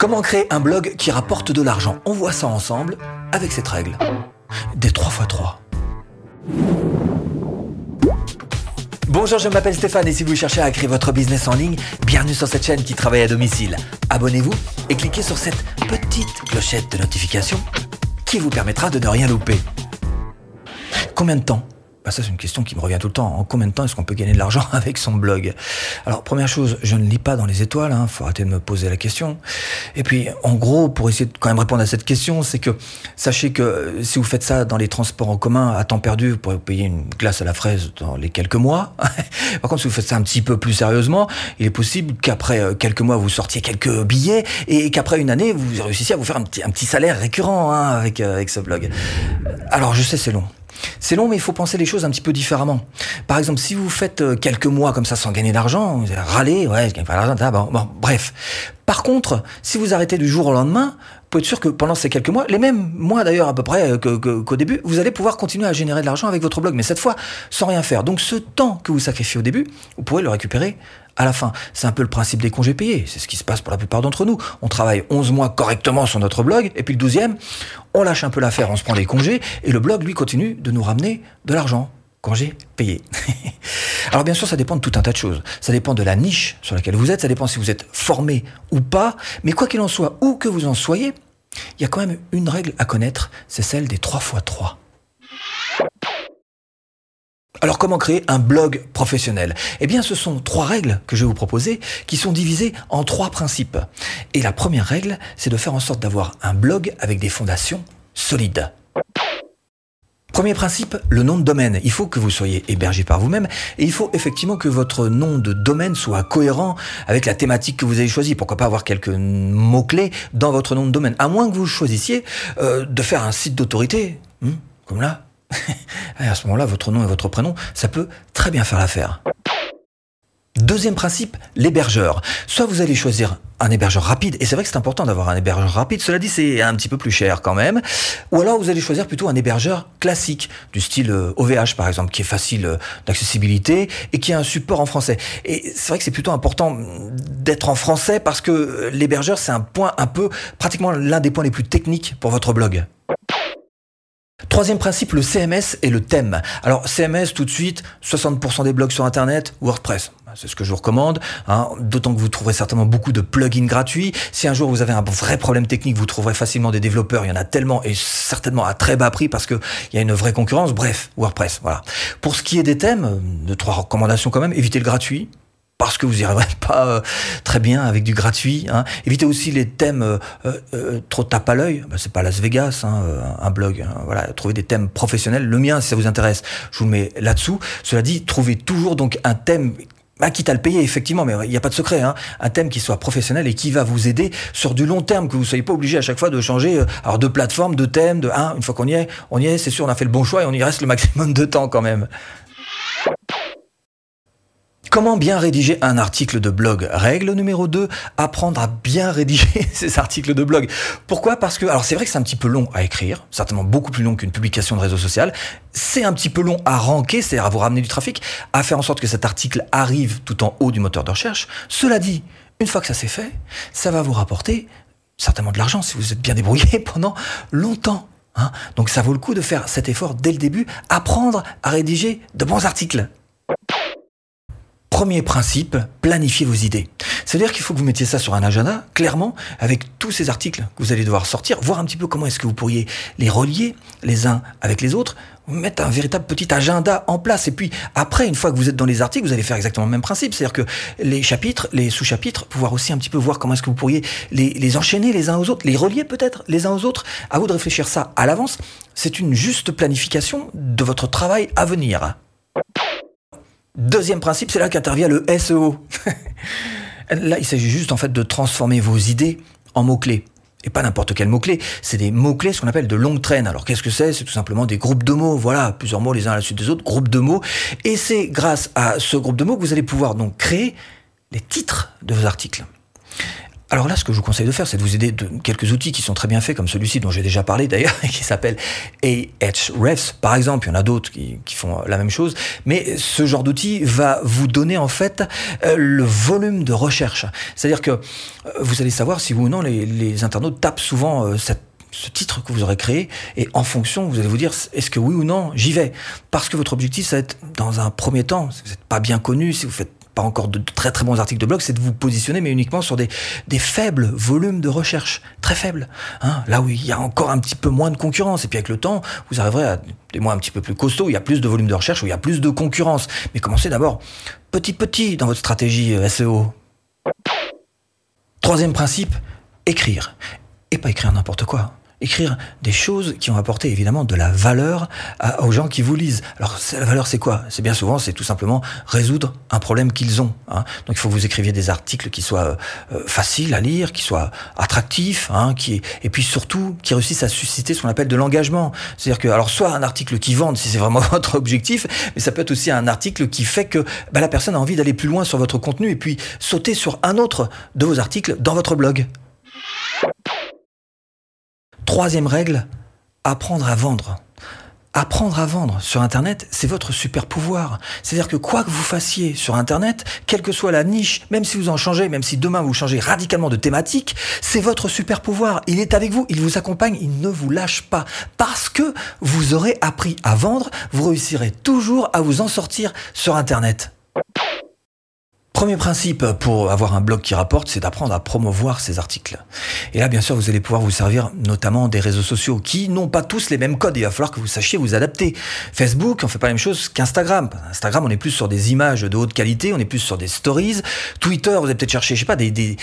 Comment créer un blog qui rapporte de l'argent? On voit ça ensemble avec cette règle. Des 3 x 3. Bonjour, je m'appelle Stéphane et si vous cherchez à créer votre business en ligne, bienvenue sur cette chaîne qui travaille à domicile. Abonnez-vous et cliquez sur cette petite clochette de notification qui vous permettra de ne rien louper. Combien de temps bah ça c'est une question qui me revient tout le temps. En combien de temps est-ce qu'on peut gagner de l'argent avec son blog? Alors première chose, je ne lis pas dans les étoiles, hein, faut arrêter de me poser la question. Et puis en gros, pour essayer de quand même répondre à cette question, c'est que sachez que si vous faites ça dans les transports en commun à temps perdu, vous pourrez payer une glace à la fraise dans les quelques mois. Par contre, si vous faites ça un petit peu plus sérieusement, il est possible qu'après euh, quelques mois vous sortiez quelques billets et qu'après une année vous réussissiez à vous faire un petit, un petit salaire récurrent hein, avec, euh, avec ce blog. Alors je sais c'est long. C'est long, mais il faut penser les choses un petit peu différemment. Par exemple, si vous faites euh, quelques mois comme ça sans gagner d'argent, vous allez râler, ouais, je gagne pas d'argent, bon, bon, bref. Par contre, si vous arrêtez du jour au lendemain, vous pouvez être sûr que pendant ces quelques mois, les mêmes mois d'ailleurs à peu près qu'au que, début, vous allez pouvoir continuer à générer de l'argent avec votre blog, mais cette fois sans rien faire. Donc ce temps que vous sacrifiez au début, vous pourrez le récupérer à la fin. C'est un peu le principe des congés payés. C'est ce qui se passe pour la plupart d'entre nous. On travaille 11 mois correctement sur notre blog, et puis le 12e, on lâche un peu l'affaire, on se prend des congés, et le blog, lui, continue de nous ramener de l'argent. Congés payés. Alors bien sûr, ça dépend de tout un tas de choses. Ça dépend de la niche sur laquelle vous êtes, ça dépend si vous êtes formé ou pas, mais quoi qu'il en soit, où que vous en soyez, il y a quand même une règle à connaître, c'est celle des 3 x 3. Alors comment créer un blog professionnel? Eh bien ce sont trois règles que je vais vous proposer qui sont divisées en trois principes. Et la première règle, c'est de faire en sorte d'avoir un blog avec des fondations solides. Premier principe, le nom de domaine. Il faut que vous soyez hébergé par vous-même et il faut effectivement que votre nom de domaine soit cohérent avec la thématique que vous avez choisie. Pourquoi pas avoir quelques mots-clés dans votre nom de domaine? À moins que vous choisissiez euh, de faire un site d'autorité, hmm, comme là, à ce moment-là, votre nom et votre prénom, ça peut très bien faire l'affaire. Deuxième principe, l'hébergeur. Soit vous allez choisir un hébergeur rapide, et c'est vrai que c'est important d'avoir un hébergeur rapide, cela dit c'est un petit peu plus cher quand même, ou alors vous allez choisir plutôt un hébergeur classique, du style OVH euh, par exemple, qui est facile euh, d'accessibilité et qui a un support en français. Et c'est vrai que c'est plutôt important d'être en français parce que euh, l'hébergeur c'est un point un peu, pratiquement l'un des points les plus techniques pour votre blog. Troisième principe, le CMS et le thème. Alors CMS tout de suite, 60% des blogs sur Internet, WordPress. C'est ce que je vous recommande, hein. d'autant que vous trouverez certainement beaucoup de plugins gratuits. Si un jour vous avez un vrai problème technique, vous trouverez facilement des développeurs. Il y en a tellement et certainement à très bas prix parce qu'il y a une vraie concurrence. Bref, WordPress, voilà. Pour ce qui est des thèmes, de trois recommandations quand même, évitez le gratuit parce que vous n'y arriverez pas euh, très bien avec du gratuit. Hein. Évitez aussi les thèmes euh, euh, trop tape à l'œil. Bah, c'est pas Las Vegas, hein, un blog. Hein. Voilà, trouvez des thèmes professionnels. Le mien, si ça vous intéresse, je vous le mets là-dessous. Cela dit, trouvez toujours donc un thème bah, quitte à le payer, effectivement, mais il n'y a pas de secret. Hein. Un thème qui soit professionnel et qui va vous aider sur du long terme, que vous ne soyez pas obligé à chaque fois de changer alors de plateforme, de thème, de un. Une fois qu'on y est, on y est, c'est sûr, on a fait le bon choix et on y reste le maximum de temps quand même. Comment bien rédiger un article de blog? Règle numéro 2, apprendre à bien rédiger ces articles de blog. Pourquoi? Parce que, alors c'est vrai que c'est un petit peu long à écrire, certainement beaucoup plus long qu'une publication de réseau social. C'est un petit peu long à ranker, c'est-à-dire à vous ramener du trafic, à faire en sorte que cet article arrive tout en haut du moteur de recherche. Cela dit, une fois que ça c'est fait, ça va vous rapporter certainement de l'argent si vous êtes bien débrouillé pendant longtemps. Hein. Donc ça vaut le coup de faire cet effort dès le début, apprendre à rédiger de bons articles. Premier principe, planifiez vos idées. C'est-à-dire qu'il faut que vous mettiez ça sur un agenda, clairement, avec tous ces articles que vous allez devoir sortir, voir un petit peu comment est-ce que vous pourriez les relier les uns avec les autres, mettre un véritable petit agenda en place. Et puis après, une fois que vous êtes dans les articles, vous allez faire exactement le même principe. C'est-à-dire que les chapitres, les sous-chapitres, pouvoir aussi un petit peu voir comment est-ce que vous pourriez les, les enchaîner les uns aux autres, les relier peut-être les uns aux autres. À vous de réfléchir ça à l'avance. C'est une juste planification de votre travail à venir. Deuxième principe, c'est là qu'intervient le SEO. là, il s'agit juste en fait de transformer vos idées en mots-clés. Et pas n'importe quel mot-clé, c'est des mots-clés, ce qu'on appelle de longue traîne. Alors qu'est-ce que c'est? C'est tout simplement des groupes de mots, voilà, plusieurs mots les uns à la suite des autres, groupes de mots. Et c'est grâce à ce groupe de mots que vous allez pouvoir donc créer les titres de vos articles. Alors là, ce que je vous conseille de faire, c'est de vous aider de quelques outils qui sont très bien faits, comme celui-ci dont j'ai déjà parlé d'ailleurs, qui s'appelle Ahrefs, par exemple. Il y en a d'autres qui, font la même chose. Mais ce genre d'outil va vous donner en fait euh, le volume de recherche. C'est-à-dire que euh, vous allez savoir si vous ou non les, internautes tapent souvent euh, ce titre que vous aurez créé et en fonction, vous allez vous dire est-ce que oui ou non j'y vais? Parce que votre objectif, ça va être dans un premier temps, si vous n'êtes pas bien connu, si vous faites pas encore de très très bons articles de blog, c'est de vous positionner, mais uniquement sur des, faibles volumes de recherche, très faibles. Hein, là où il y a encore un petit peu moins de concurrence. Et puis avec le temps, vous arriverez à des mois un petit peu plus costauds, où il y a plus de volume de recherche, où il y a plus de concurrence. Mais commencez d'abord petit petit dans votre stratégie euh, SEO. Troisième principe, écrire. Et pas écrire n'importe quoi écrire des choses qui ont apporté évidemment de la valeur aux gens qui vous lisent. Alors la valeur c'est quoi? C'est bien souvent c'est tout simplement résoudre un problème qu'ils ont. Hein. Donc il faut que vous écriviez des articles qui soient euh, faciles à lire, qui soient attractifs, hein, qui et puis surtout qui réussissent à susciter ce qu'on appelle de l'engagement. C'est-à-dire que alors soit un article qui vende si c'est vraiment votre objectif, mais ça peut être aussi un article qui fait que bah, la personne a envie d'aller plus loin sur votre contenu et puis sauter sur un autre de vos articles dans votre blog. Troisième règle, apprendre à vendre. Apprendre à vendre sur Internet, c'est votre super pouvoir. C'est-à-dire que quoi que vous fassiez sur Internet, quelle que soit la niche, même si vous en changez, même si demain vous changez radicalement de thématique, c'est votre super pouvoir. Il est avec vous, il vous accompagne, il ne vous lâche pas. Parce que vous aurez appris à vendre, vous réussirez toujours à vous en sortir sur Internet. Premier principe pour avoir un blog qui rapporte, c'est d'apprendre à promouvoir ses articles. Et là, bien sûr, vous allez pouvoir vous servir notamment des réseaux sociaux qui n'ont pas tous les mêmes codes. Il va falloir que vous sachiez vous adapter. Facebook, on fait pas la même chose qu'Instagram. Instagram, on est plus sur des images de haute qualité, on est plus sur des stories. Twitter, vous allez peut-être chercher, je sais pas, des,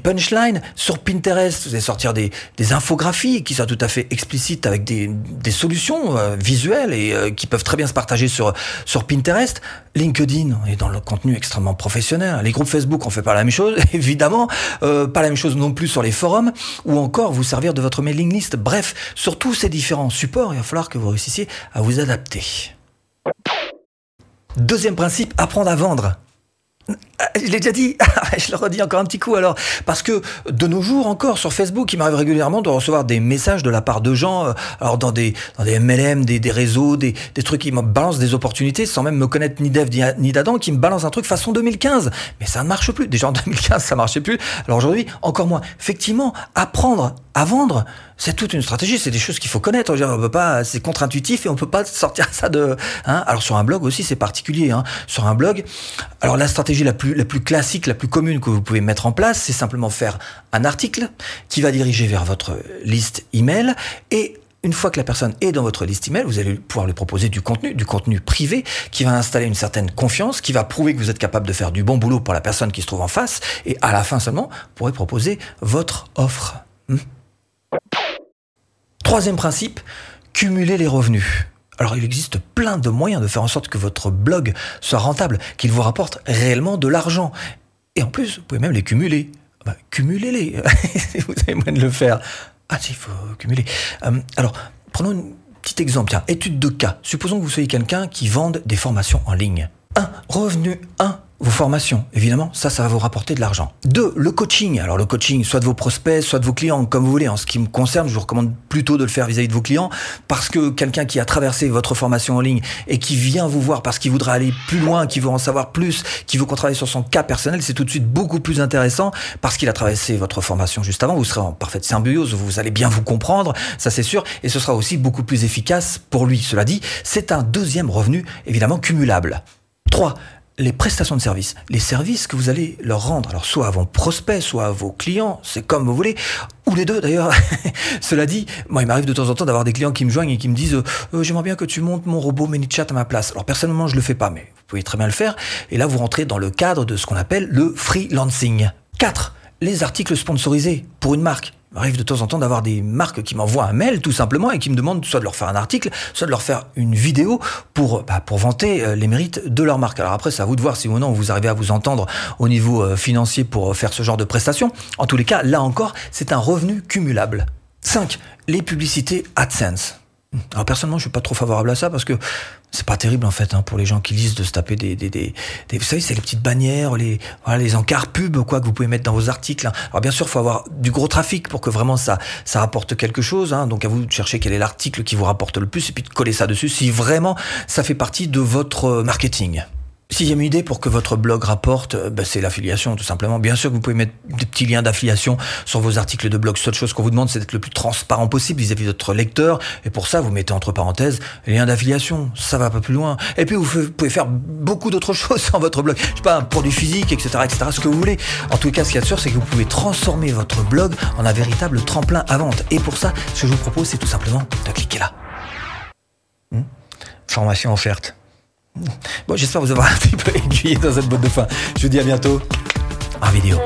punchlines. Sur Pinterest, vous allez sortir des, infographies qui sont tout à fait explicites avec des, des solutions euh, visuelles et euh, qui peuvent très bien se partager sur, sur Pinterest. LinkedIn, on est dans le contenu extrêmement professionnel les groupes Facebook, on fait pas la même chose, évidemment. Euh, pas la même chose non plus sur les forums, ou encore vous servir de votre mailing list. Bref, sur tous ces différents supports, il va falloir que vous réussissiez à vous adapter. Deuxième principe, apprendre à vendre. Je l'ai déjà dit, je le redis encore un petit coup alors, parce que de nos jours encore sur Facebook, il m'arrive régulièrement de recevoir des messages de la part de gens, euh, alors dans des, dans des MLM, des, des réseaux, des, des, trucs qui me balancent des opportunités sans même me connaître ni d'Eve ni d'Adam, qui me balancent un truc façon 2015. Mais ça ne marche plus. Déjà en 2015, ça marchait plus. Alors aujourd'hui, encore moins. Effectivement, apprendre à vendre, c'est toute une stratégie, c'est des choses qu'il faut connaître. On peut pas, c'est contre-intuitif et on peut pas sortir ça de. Hein. Alors sur un blog aussi, c'est particulier. Hein. Sur un blog, alors la stratégie la plus la plus classique, la plus commune que vous pouvez mettre en place, c'est simplement faire un article qui va diriger vers votre liste email et une fois que la personne est dans votre liste email, vous allez pouvoir lui proposer du contenu, du contenu privé, qui va installer une certaine confiance, qui va prouver que vous êtes capable de faire du bon boulot pour la personne qui se trouve en face, et à la fin seulement, vous pourrez proposer votre offre. Hmm. Troisième principe, cumuler les revenus. Alors il existe plein de moyens de faire en sorte que votre blog soit rentable, qu'il vous rapporte réellement de l'argent. Et en plus, vous pouvez même les cumuler. Bah, cumulez-les, vous avez moyen de le faire. Ah si, il faut cumuler. Euh, alors, prenons un petit exemple. Tiens, étude de cas. Supposons que vous soyez quelqu'un qui vende des formations en ligne. Un revenu 1 vos formations, évidemment, ça, ça va vous rapporter de l'argent. Deux, le coaching. Alors le coaching, soit de vos prospects, soit de vos clients, comme vous voulez. En ce qui me concerne, je vous recommande plutôt de le faire vis-à-vis de vos clients, parce que quelqu'un qui a traversé votre formation en ligne et qui vient vous voir parce qu'il voudrait aller plus loin, qui veut en savoir plus, qui veut qu'on travaille sur son cas personnel, c'est tout de suite beaucoup plus intéressant parce qu'il a traversé votre formation juste avant. Vous serez en parfaite symbiose, vous allez bien vous comprendre, ça c'est sûr, et ce sera aussi beaucoup plus efficace pour lui. Cela dit, c'est un deuxième revenu évidemment cumulable. 3 les prestations de services, les services que vous allez leur rendre, alors soit à vos prospects, soit à vos clients, c'est comme vous voulez, ou les deux d'ailleurs. Cela dit, moi il m'arrive de temps en temps d'avoir des clients qui me joignent et qui me disent euh, j'aimerais bien que tu montes mon robot ManyChat à ma place. Alors personnellement je le fais pas, mais vous pouvez très bien le faire. Et là vous rentrez dans le cadre de ce qu'on appelle le freelancing. 4. Les articles sponsorisés pour une marque m'arrive de temps en temps d'avoir des marques qui m'envoient un mail tout simplement et qui me demandent soit de leur faire un article, soit de leur faire une vidéo pour, bah, pour vanter euh, les mérites de leur marque. Alors après, c'est à vous de voir si ou non vous arrivez à vous entendre au niveau euh, financier pour euh, faire ce genre de prestations. En tous les cas, là encore, c'est un revenu cumulable. 5. Les publicités AdSense. Alors personnellement, je suis pas trop favorable à ça parce que c'est pas terrible en fait hein, pour les gens qui lisent de se taper des, des, des, des vous savez, c'est les petites bannières, les voilà, les encarts pubs quoi que vous pouvez mettre dans vos articles. hein. Alors bien sûr, faut avoir du gros trafic pour que vraiment ça ça rapporte quelque chose. Hein. Donc à vous de chercher quel est l'article qui vous rapporte le plus et puis de coller ça dessus si vraiment ça fait partie de votre euh, marketing. Sixième idée pour que votre blog rapporte, euh, bah, c'est l'affiliation tout simplement. Bien sûr que vous pouvez mettre des petits liens d'affiliation sur vos articles de blog. Seule chose qu'on vous demande, c'est d'être le plus transparent possible vis-à-vis de votre lecteur. Et pour ça, vous mettez entre parenthèses lien d'affiliation. Ça va pas plus loin. Et puis vous pouvez faire beaucoup d'autres choses sur votre blog. Je sais pas, un produit physique, etc., etc., ce que vous voulez. En tout cas, ce qu'il y a de sûr, c'est que vous pouvez transformer votre blog en un véritable tremplin à vente. Et pour ça, ce que je vous propose, c'est tout simplement de cliquer là. Hmm? Formation offerte. Bon, j'espère vous avoir un petit peu aiguillé dans cette botte de fin. Je vous dis à bientôt en vidéo.